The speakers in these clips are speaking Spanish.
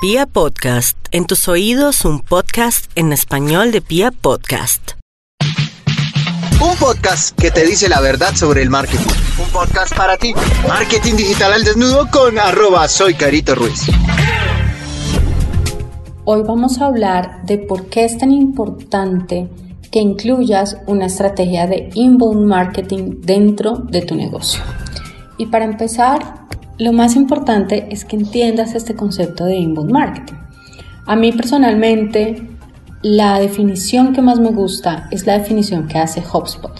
Pia Podcast, en tus oídos un podcast en español de Pia Podcast. Un podcast que te dice la verdad sobre el marketing. Un podcast para ti. Marketing digital al desnudo con arroba soy Carito Ruiz. Hoy vamos a hablar de por qué es tan importante que incluyas una estrategia de inbound marketing dentro de tu negocio. Y para empezar, lo más importante es que entiendas este concepto de inbound marketing. A mí personalmente, la definición que más me gusta es la definición que hace HubSpot,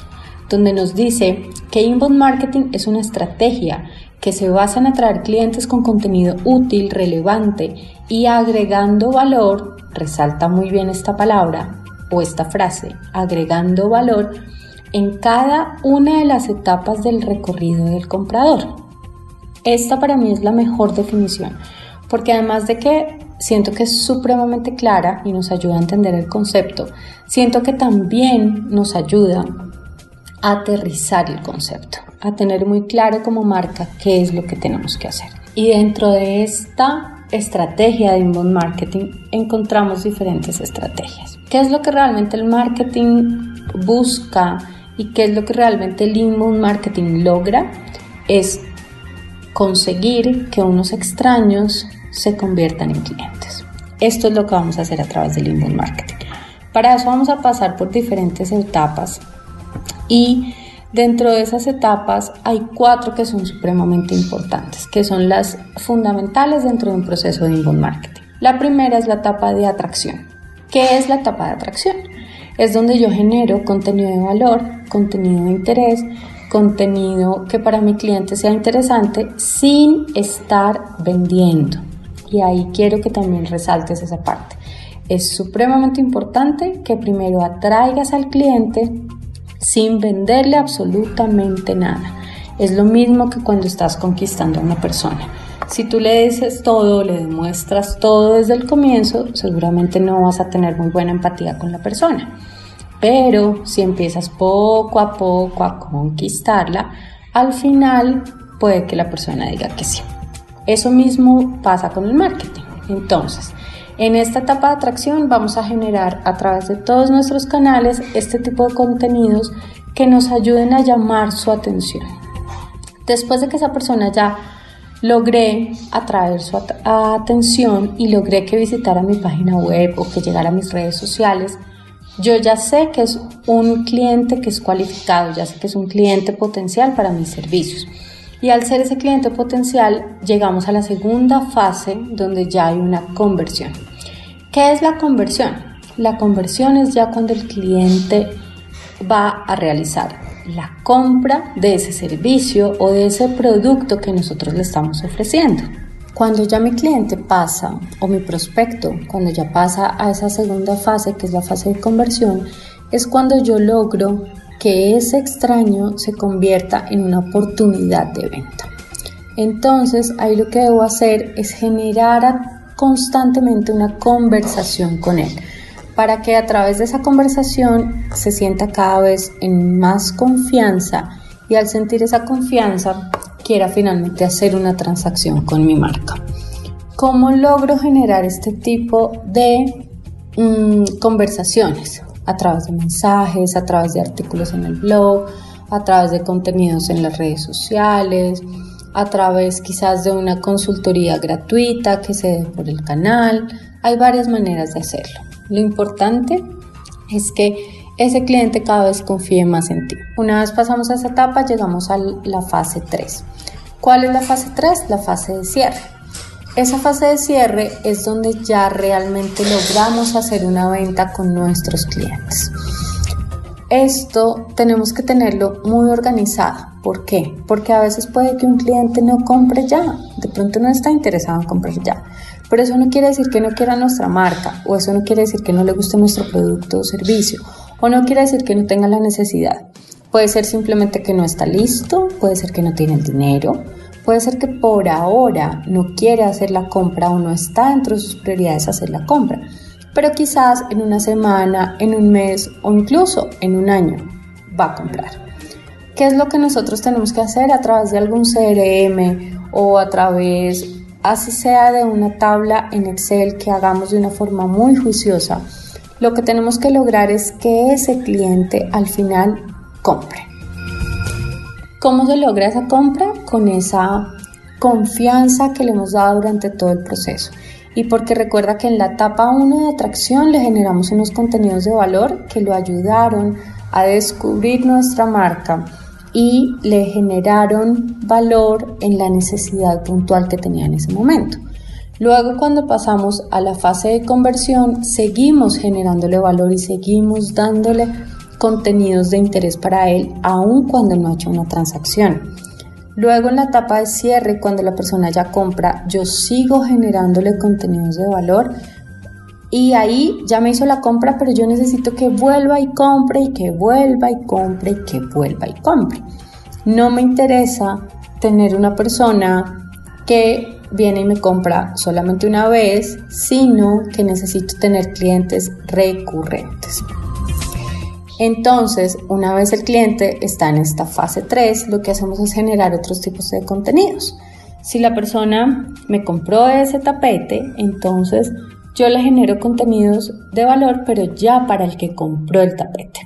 donde nos dice que inbound marketing es una estrategia que se basa en atraer clientes con contenido útil, relevante y agregando valor, resalta muy bien esta palabra o esta frase, agregando valor en cada una de las etapas del recorrido del comprador. Esta para mí es la mejor definición, porque además de que siento que es supremamente clara y nos ayuda a entender el concepto, siento que también nos ayuda a aterrizar el concepto, a tener muy claro como marca qué es lo que tenemos que hacer. Y dentro de esta estrategia de inbound marketing encontramos diferentes estrategias. ¿Qué es lo que realmente el marketing busca y qué es lo que realmente el inbound marketing logra? Es conseguir que unos extraños se conviertan en clientes. Esto es lo que vamos a hacer a través del inbound marketing. Para eso vamos a pasar por diferentes etapas y dentro de esas etapas hay cuatro que son supremamente importantes, que son las fundamentales dentro de un proceso de inbound marketing. La primera es la etapa de atracción. ¿Qué es la etapa de atracción? Es donde yo genero contenido de valor, contenido de interés, contenido que para mi cliente sea interesante sin estar vendiendo. Y ahí quiero que también resaltes esa parte. Es supremamente importante que primero atraigas al cliente sin venderle absolutamente nada. Es lo mismo que cuando estás conquistando a una persona. Si tú le dices todo, le demuestras todo desde el comienzo, seguramente no vas a tener muy buena empatía con la persona. Pero si empiezas poco a poco a conquistarla, al final puede que la persona diga que sí. Eso mismo pasa con el marketing. Entonces, en esta etapa de atracción vamos a generar a través de todos nuestros canales este tipo de contenidos que nos ayuden a llamar su atención. Después de que esa persona ya logré atraer su atención y logré que visitara mi página web o que llegara a mis redes sociales, yo ya sé que es un cliente que es cualificado, ya sé que es un cliente potencial para mis servicios. Y al ser ese cliente potencial, llegamos a la segunda fase donde ya hay una conversión. ¿Qué es la conversión? La conversión es ya cuando el cliente va a realizar la compra de ese servicio o de ese producto que nosotros le estamos ofreciendo. Cuando ya mi cliente pasa, o mi prospecto, cuando ya pasa a esa segunda fase, que es la fase de conversión, es cuando yo logro que ese extraño se convierta en una oportunidad de venta. Entonces, ahí lo que debo hacer es generar constantemente una conversación con él, para que a través de esa conversación se sienta cada vez en más confianza y al sentir esa confianza quiera finalmente hacer una transacción con mi marca. ¿Cómo logro generar este tipo de mm, conversaciones? A través de mensajes, a través de artículos en el blog, a través de contenidos en las redes sociales, a través quizás de una consultoría gratuita que se dé por el canal. Hay varias maneras de hacerlo. Lo importante es que ese cliente cada vez confíe más en ti. Una vez pasamos a esa etapa, llegamos a la fase 3. ¿Cuál es la fase 3? La fase de cierre. Esa fase de cierre es donde ya realmente logramos hacer una venta con nuestros clientes. Esto tenemos que tenerlo muy organizado. ¿Por qué? Porque a veces puede que un cliente no compre ya, de pronto no está interesado en comprar ya. Pero eso no quiere decir que no quiera nuestra marca o eso no quiere decir que no le guste nuestro producto o servicio o no quiere decir que no tenga la necesidad. Puede ser simplemente que no está listo, puede ser que no tiene el dinero, puede ser que por ahora no quiere hacer la compra o no está dentro de sus prioridades hacer la compra, pero quizás en una semana, en un mes o incluso en un año va a comprar. ¿Qué es lo que nosotros tenemos que hacer a través de algún CRM o a través así sea de una tabla en Excel que hagamos de una forma muy juiciosa, lo que tenemos que lograr es que ese cliente al final compre. ¿Cómo se logra esa compra? Con esa confianza que le hemos dado durante todo el proceso. Y porque recuerda que en la etapa 1 de atracción le generamos unos contenidos de valor que lo ayudaron a descubrir nuestra marca y le generaron valor en la necesidad puntual que tenía en ese momento. Luego cuando pasamos a la fase de conversión, seguimos generándole valor y seguimos dándole contenidos de interés para él, aun cuando no ha hecho una transacción. Luego en la etapa de cierre, cuando la persona ya compra, yo sigo generándole contenidos de valor y ahí ya me hizo la compra, pero yo necesito que vuelva y compre y que vuelva y compre y que vuelva y compre. No me interesa tener una persona que viene y me compra solamente una vez, sino que necesito tener clientes recurrentes. Entonces, una vez el cliente está en esta fase 3, lo que hacemos es generar otros tipos de contenidos. Si la persona me compró ese tapete, entonces yo le genero contenidos de valor, pero ya para el que compró el tapete.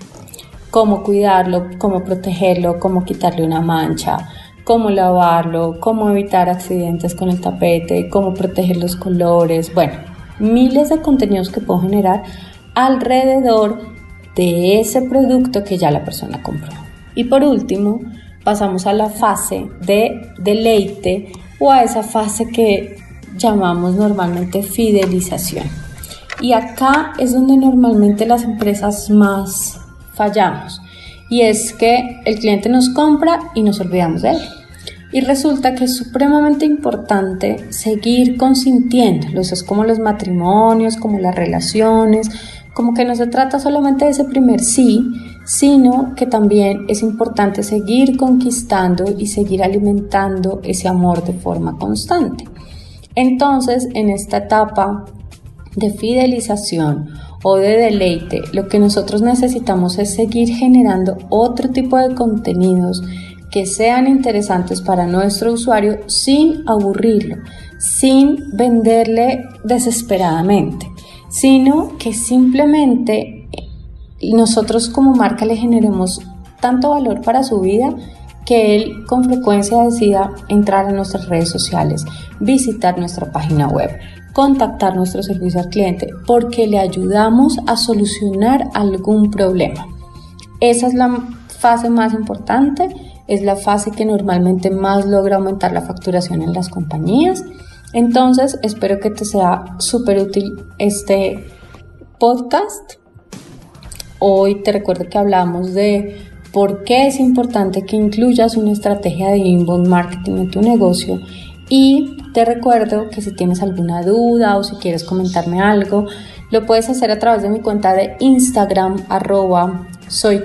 Cómo cuidarlo, cómo protegerlo, cómo quitarle una mancha, cómo lavarlo, cómo evitar accidentes con el tapete, cómo proteger los colores. Bueno, miles de contenidos que puedo generar alrededor de ese producto que ya la persona compró. Y por último, pasamos a la fase de deleite o a esa fase que llamamos normalmente fidelización. Y acá es donde normalmente las empresas más fallamos. Y es que el cliente nos compra y nos olvidamos de él. Y resulta que es supremamente importante seguir consintiéndolos. Es como los matrimonios, como las relaciones, como que no se trata solamente de ese primer sí, sino que también es importante seguir conquistando y seguir alimentando ese amor de forma constante. Entonces, en esta etapa de fidelización o de deleite, lo que nosotros necesitamos es seguir generando otro tipo de contenidos que sean interesantes para nuestro usuario sin aburrirlo, sin venderle desesperadamente sino que simplemente nosotros como marca le generemos tanto valor para su vida que él con frecuencia decida entrar a nuestras redes sociales, visitar nuestra página web, contactar nuestro servicio al cliente, porque le ayudamos a solucionar algún problema. Esa es la fase más importante, es la fase que normalmente más logra aumentar la facturación en las compañías entonces, espero que te sea súper útil este podcast. Hoy te recuerdo que hablamos de por qué es importante que incluyas una estrategia de inbound marketing en tu negocio y te recuerdo que si tienes alguna duda o si quieres comentarme algo, lo puedes hacer a través de mi cuenta de Instagram arroba soy.